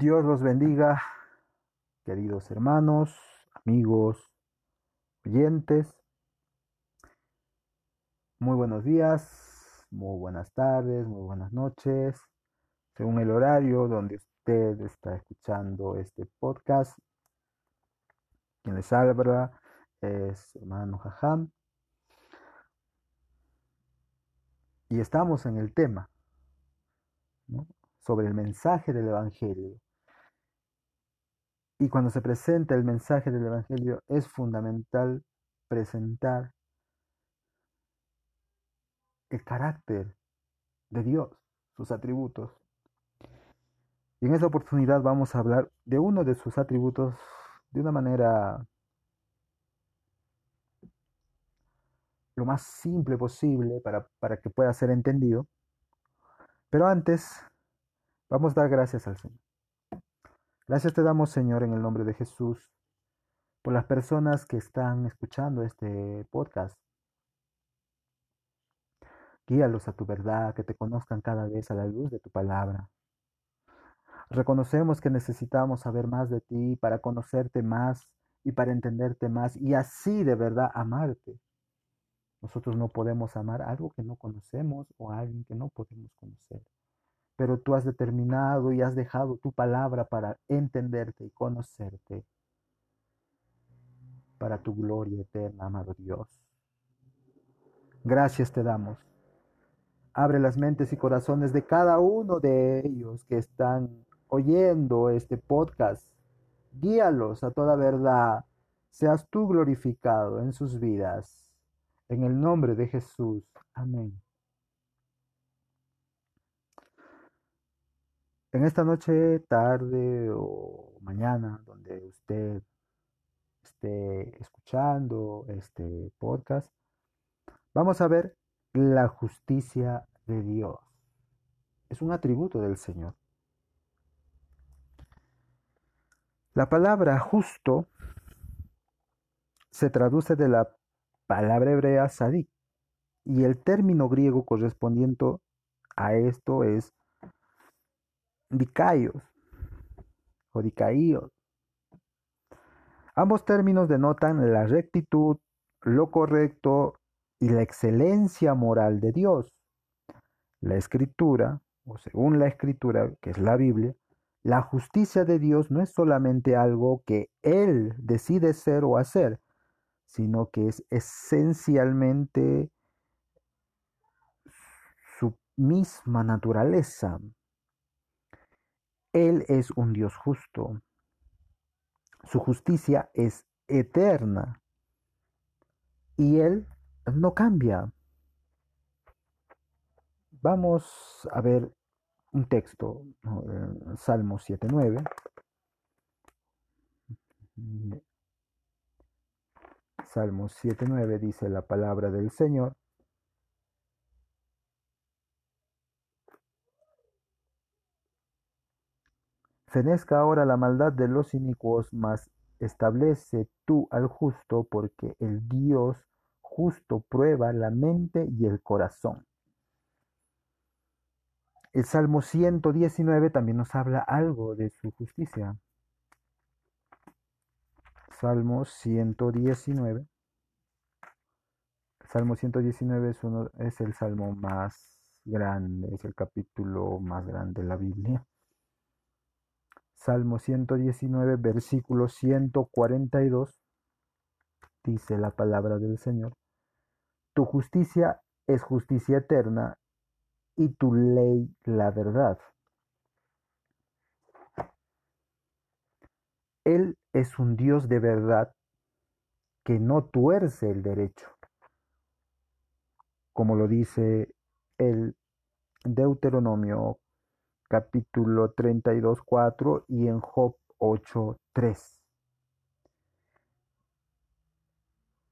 Dios los bendiga, queridos hermanos, amigos, oyentes. Muy buenos días, muy buenas tardes, muy buenas noches, según el horario donde usted está escuchando este podcast. Quien les habla es hermano Jajam. Y estamos en el tema sobre el mensaje del Evangelio. Y cuando se presenta el mensaje del Evangelio es fundamental presentar el carácter de Dios, sus atributos. Y en esta oportunidad vamos a hablar de uno de sus atributos de una manera lo más simple posible para, para que pueda ser entendido. Pero antes, vamos a dar gracias al Señor. Gracias te damos, Señor, en el nombre de Jesús, por las personas que están escuchando este podcast. Guíalos a tu verdad, que te conozcan cada vez a la luz de tu palabra. Reconocemos que necesitamos saber más de ti para conocerte más y para entenderte más y así de verdad amarte. Nosotros no podemos amar algo que no conocemos o a alguien que no podemos conocer. Pero tú has determinado y has dejado tu palabra para entenderte y conocerte. Para tu gloria eterna, amado Dios. Gracias te damos. Abre las mentes y corazones de cada uno de ellos que están oyendo este podcast. Guíalos a toda verdad. Seas tú glorificado en sus vidas. En el nombre de Jesús. Amén. En esta noche, tarde o mañana, donde usted esté escuchando este podcast, vamos a ver la justicia de Dios. Es un atributo del Señor. La palabra justo se traduce de la palabra hebrea sadik, y el término griego correspondiente a esto es dikaios o dikaios. Ambos términos denotan la rectitud, lo correcto y la excelencia moral de Dios. La escritura, o según la escritura, que es la Biblia, la justicia de Dios no es solamente algo que Él decide ser o hacer, sino que es esencialmente su misma naturaleza. Él es un Dios justo. Su justicia es eterna y Él no cambia. Vamos a ver un texto, Salmo 7.9. Salmo 7.9 dice la palabra del Señor. Fenezca ahora la maldad de los inicuos, mas establece tú al justo, porque el Dios justo prueba la mente y el corazón. El Salmo 119 también nos habla algo de su justicia. Salmo 119. Salmo 119 es, es el salmo más grande, es el capítulo más grande de la Biblia. Salmo 119, versículo 142, dice la palabra del Señor. Tu justicia es justicia eterna y tu ley la verdad. Él es un Dios de verdad que no tuerce el derecho, como lo dice el Deuteronomio capítulo 32, 4 y en Job 8, 3.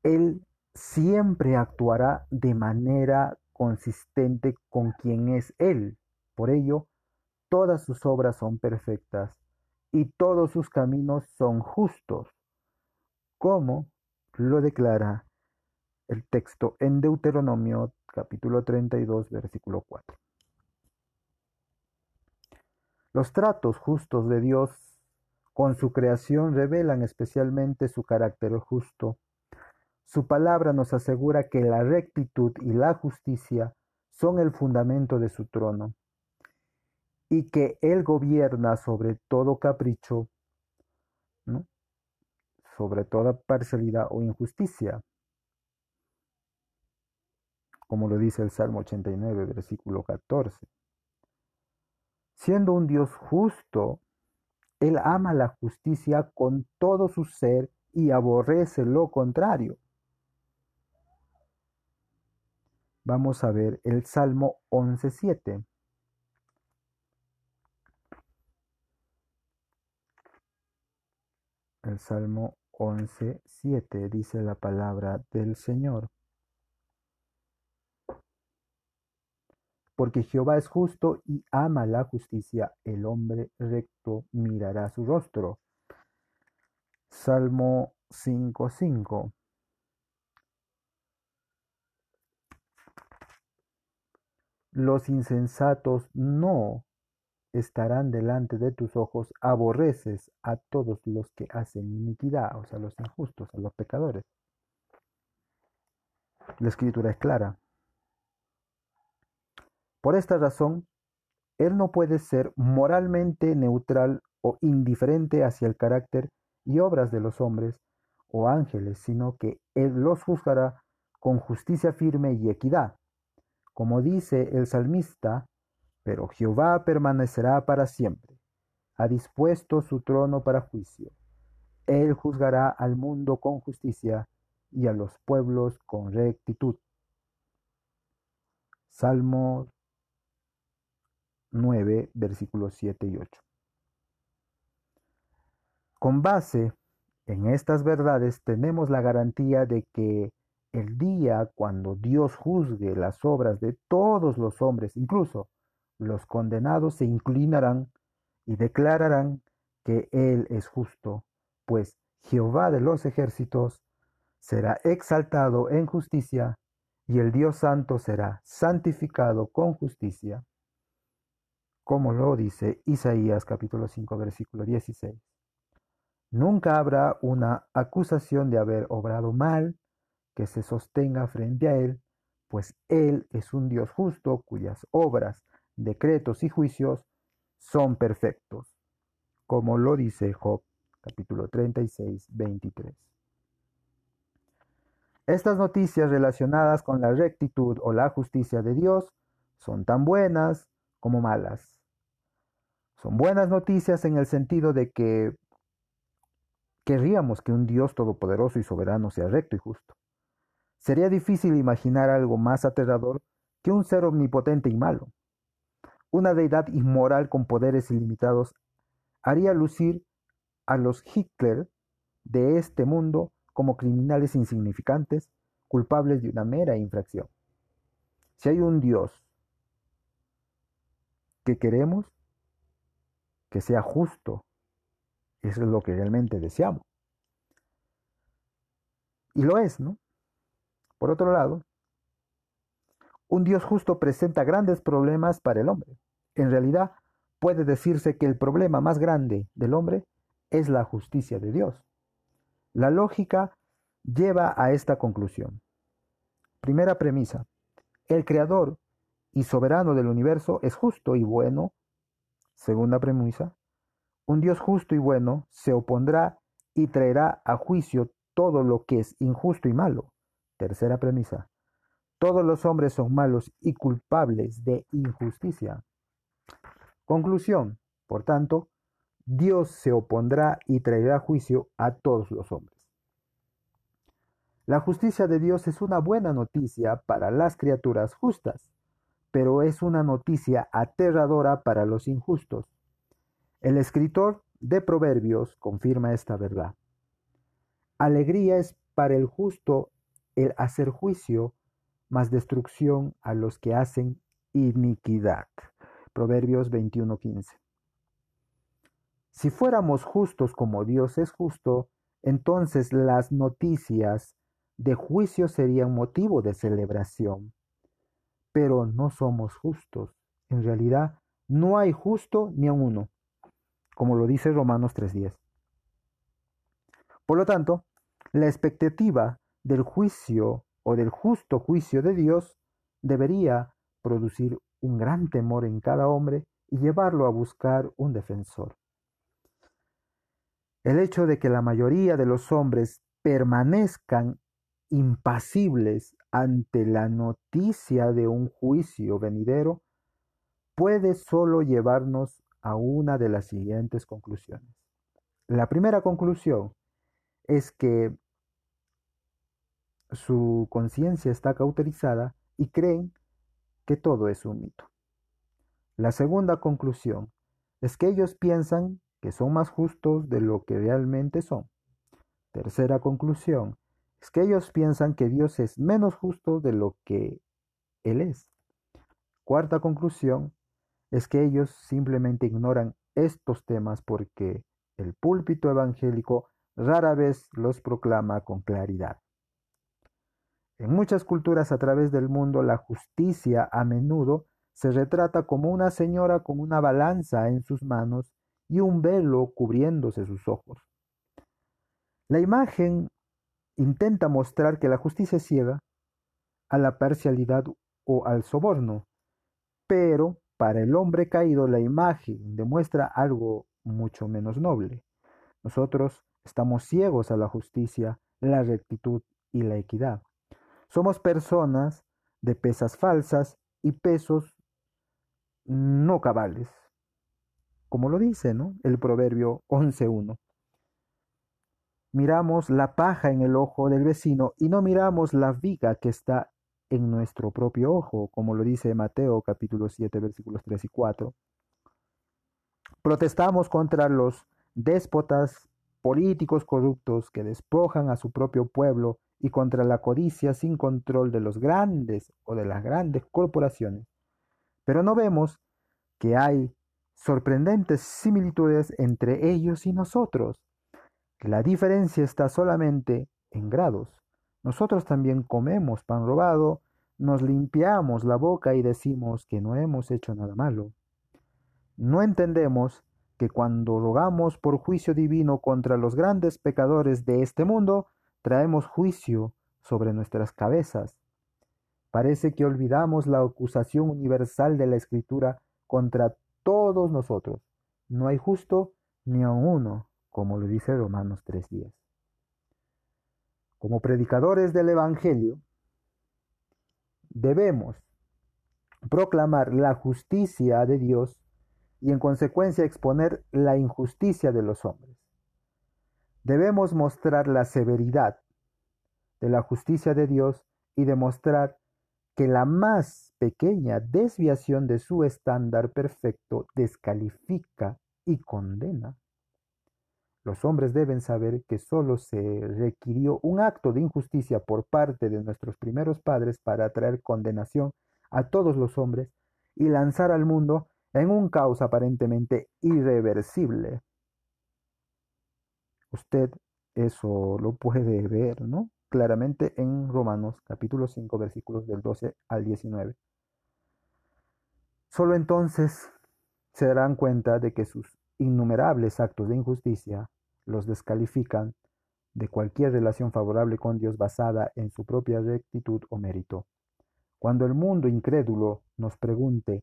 Él siempre actuará de manera consistente con quien es Él. Por ello, todas sus obras son perfectas y todos sus caminos son justos, como lo declara el texto en Deuteronomio capítulo 32, versículo 4. Los tratos justos de Dios con su creación revelan especialmente su carácter justo. Su palabra nos asegura que la rectitud y la justicia son el fundamento de su trono y que Él gobierna sobre todo capricho, sobre toda parcialidad o injusticia, como lo dice el Salmo 89, versículo 14. Siendo un Dios justo, Él ama la justicia con todo su ser y aborrece lo contrario. Vamos a ver el Salmo 11.7. El Salmo 11.7 dice la palabra del Señor. Porque Jehová es justo y ama la justicia, el hombre recto mirará su rostro. Salmo 5.5. Los insensatos no estarán delante de tus ojos, aborreces a todos los que hacen iniquidad, o sea, los injustos, a los pecadores. La escritura es clara. Por esta razón, Él no puede ser moralmente neutral o indiferente hacia el carácter y obras de los hombres o ángeles, sino que Él los juzgará con justicia firme y equidad. Como dice el salmista, pero Jehová permanecerá para siempre, ha dispuesto su trono para juicio. Él juzgará al mundo con justicia y a los pueblos con rectitud. Salmo 9, versículos 7 y 8. Con base en estas verdades tenemos la garantía de que el día cuando Dios juzgue las obras de todos los hombres, incluso los condenados, se inclinarán y declararán que Él es justo, pues Jehová de los ejércitos será exaltado en justicia y el Dios santo será santificado con justicia como lo dice Isaías capítulo 5 versículo 16. Nunca habrá una acusación de haber obrado mal que se sostenga frente a Él, pues Él es un Dios justo cuyas obras, decretos y juicios son perfectos, como lo dice Job capítulo 36, 23. Estas noticias relacionadas con la rectitud o la justicia de Dios son tan buenas como malas. Son buenas noticias en el sentido de que querríamos que un Dios todopoderoso y soberano sea recto y justo. Sería difícil imaginar algo más aterrador que un ser omnipotente y malo. Una deidad inmoral con poderes ilimitados haría lucir a los Hitler de este mundo como criminales insignificantes, culpables de una mera infracción. Si hay un Dios que queremos, que sea justo. Eso es lo que realmente deseamos. Y lo es, ¿no? Por otro lado, un Dios justo presenta grandes problemas para el hombre. En realidad, puede decirse que el problema más grande del hombre es la justicia de Dios. La lógica lleva a esta conclusión. Primera premisa. El creador y soberano del universo es justo y bueno Segunda premisa, un Dios justo y bueno se opondrá y traerá a juicio todo lo que es injusto y malo. Tercera premisa, todos los hombres son malos y culpables de injusticia. Conclusión, por tanto, Dios se opondrá y traerá juicio a todos los hombres. La justicia de Dios es una buena noticia para las criaturas justas pero es una noticia aterradora para los injustos. El escritor de Proverbios confirma esta verdad. Alegría es para el justo el hacer juicio, más destrucción a los que hacen iniquidad. Proverbios 21:15. Si fuéramos justos como Dios es justo, entonces las noticias de juicio serían motivo de celebración pero no somos justos. En realidad, No hay justo ni a uno, como lo dice Romanos 3.10. Por lo tanto, la expectativa del juicio o del justo juicio de Dios debería producir un gran temor en cada hombre y llevarlo a buscar un defensor. El hecho de que la mayoría de los hombres permanezcan impasibles ante la noticia de un juicio venidero puede solo llevarnos a una de las siguientes conclusiones. La primera conclusión es que su conciencia está cauterizada y creen que todo es un mito. La segunda conclusión es que ellos piensan que son más justos de lo que realmente son. Tercera conclusión es que ellos piensan que Dios es menos justo de lo que Él es. Cuarta conclusión es que ellos simplemente ignoran estos temas porque el púlpito evangélico rara vez los proclama con claridad. En muchas culturas a través del mundo la justicia a menudo se retrata como una señora con una balanza en sus manos y un velo cubriéndose sus ojos. La imagen intenta mostrar que la justicia es ciega a la parcialidad o al soborno, pero para el hombre caído la imagen demuestra algo mucho menos noble. Nosotros estamos ciegos a la justicia, la rectitud y la equidad. Somos personas de pesas falsas y pesos no cabales, como lo dice ¿no? el proverbio 11.1. Miramos la paja en el ojo del vecino y no miramos la viga que está en nuestro propio ojo, como lo dice Mateo capítulo 7 versículos 3 y 4. Protestamos contra los déspotas políticos corruptos que despojan a su propio pueblo y contra la codicia sin control de los grandes o de las grandes corporaciones. Pero no vemos que hay sorprendentes similitudes entre ellos y nosotros. La diferencia está solamente en grados. Nosotros también comemos pan robado, nos limpiamos la boca y decimos que no hemos hecho nada malo. No entendemos que cuando rogamos por juicio divino contra los grandes pecadores de este mundo, traemos juicio sobre nuestras cabezas. Parece que olvidamos la acusación universal de la Escritura contra todos nosotros. No hay justo ni a uno, como lo dice Romanos 3.10. Como predicadores del Evangelio, debemos proclamar la justicia de Dios y en consecuencia exponer la injusticia de los hombres. Debemos mostrar la severidad de la justicia de Dios y demostrar que la más pequeña desviación de su estándar perfecto descalifica y condena. Los hombres deben saber que solo se requirió un acto de injusticia por parte de nuestros primeros padres para traer condenación a todos los hombres y lanzar al mundo en un caos aparentemente irreversible. Usted eso lo puede ver, ¿no? Claramente en Romanos capítulo 5 versículos del 12 al 19. Solo entonces se darán cuenta de que sus innumerables actos de injusticia los descalifican de cualquier relación favorable con Dios basada en su propia rectitud o mérito. Cuando el mundo incrédulo nos pregunte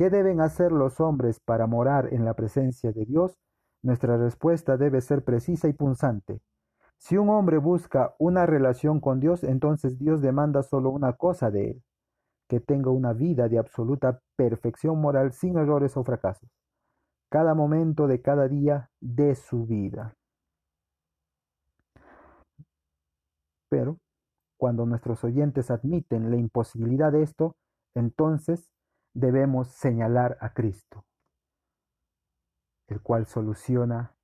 ¿Qué deben hacer los hombres para morar en la presencia de Dios? Nuestra respuesta debe ser precisa y punzante. Si un hombre busca una relación con Dios, entonces Dios demanda solo una cosa de él, que tenga una vida de absoluta perfección moral sin errores o fracasos, cada momento de cada día de su vida. Pero, cuando nuestros oyentes admiten la imposibilidad de esto, entonces debemos señalar a Cristo, el cual soluciona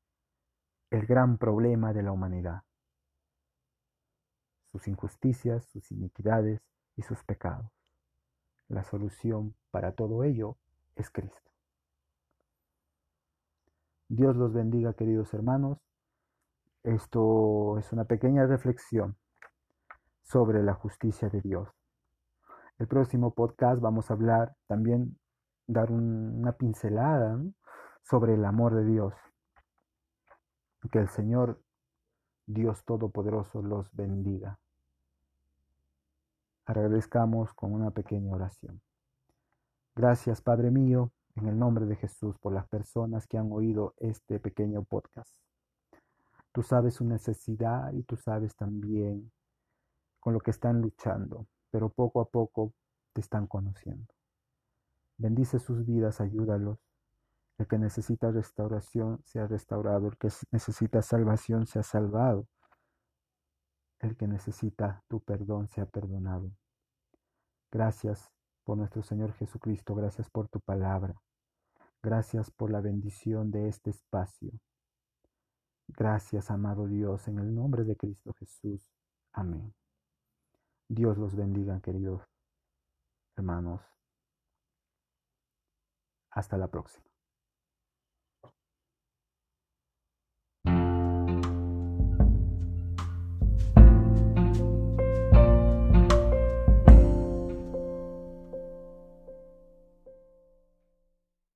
el gran problema de la humanidad, sus injusticias, sus iniquidades y sus pecados. La solución para todo ello es Cristo. Dios los bendiga, queridos hermanos. Esto es una pequeña reflexión sobre la justicia de Dios. El próximo podcast vamos a hablar también dar una pincelada sobre el amor de Dios. Que el Señor Dios Todopoderoso los bendiga. Agradezcamos con una pequeña oración. Gracias, Padre mío, en el nombre de Jesús, por las personas que han oído este pequeño podcast. Tú sabes su necesidad y tú sabes también con lo que están luchando, pero poco a poco te están conociendo. Bendice sus vidas, ayúdalos. El que necesita restauración sea restaurado, el que necesita salvación sea salvado, el que necesita tu perdón sea perdonado. Gracias por nuestro Señor Jesucristo, gracias por tu palabra, gracias por la bendición de este espacio. Gracias, amado Dios, en el nombre de Cristo Jesús. Amén. Dios los bendiga, queridos hermanos. Hasta la próxima.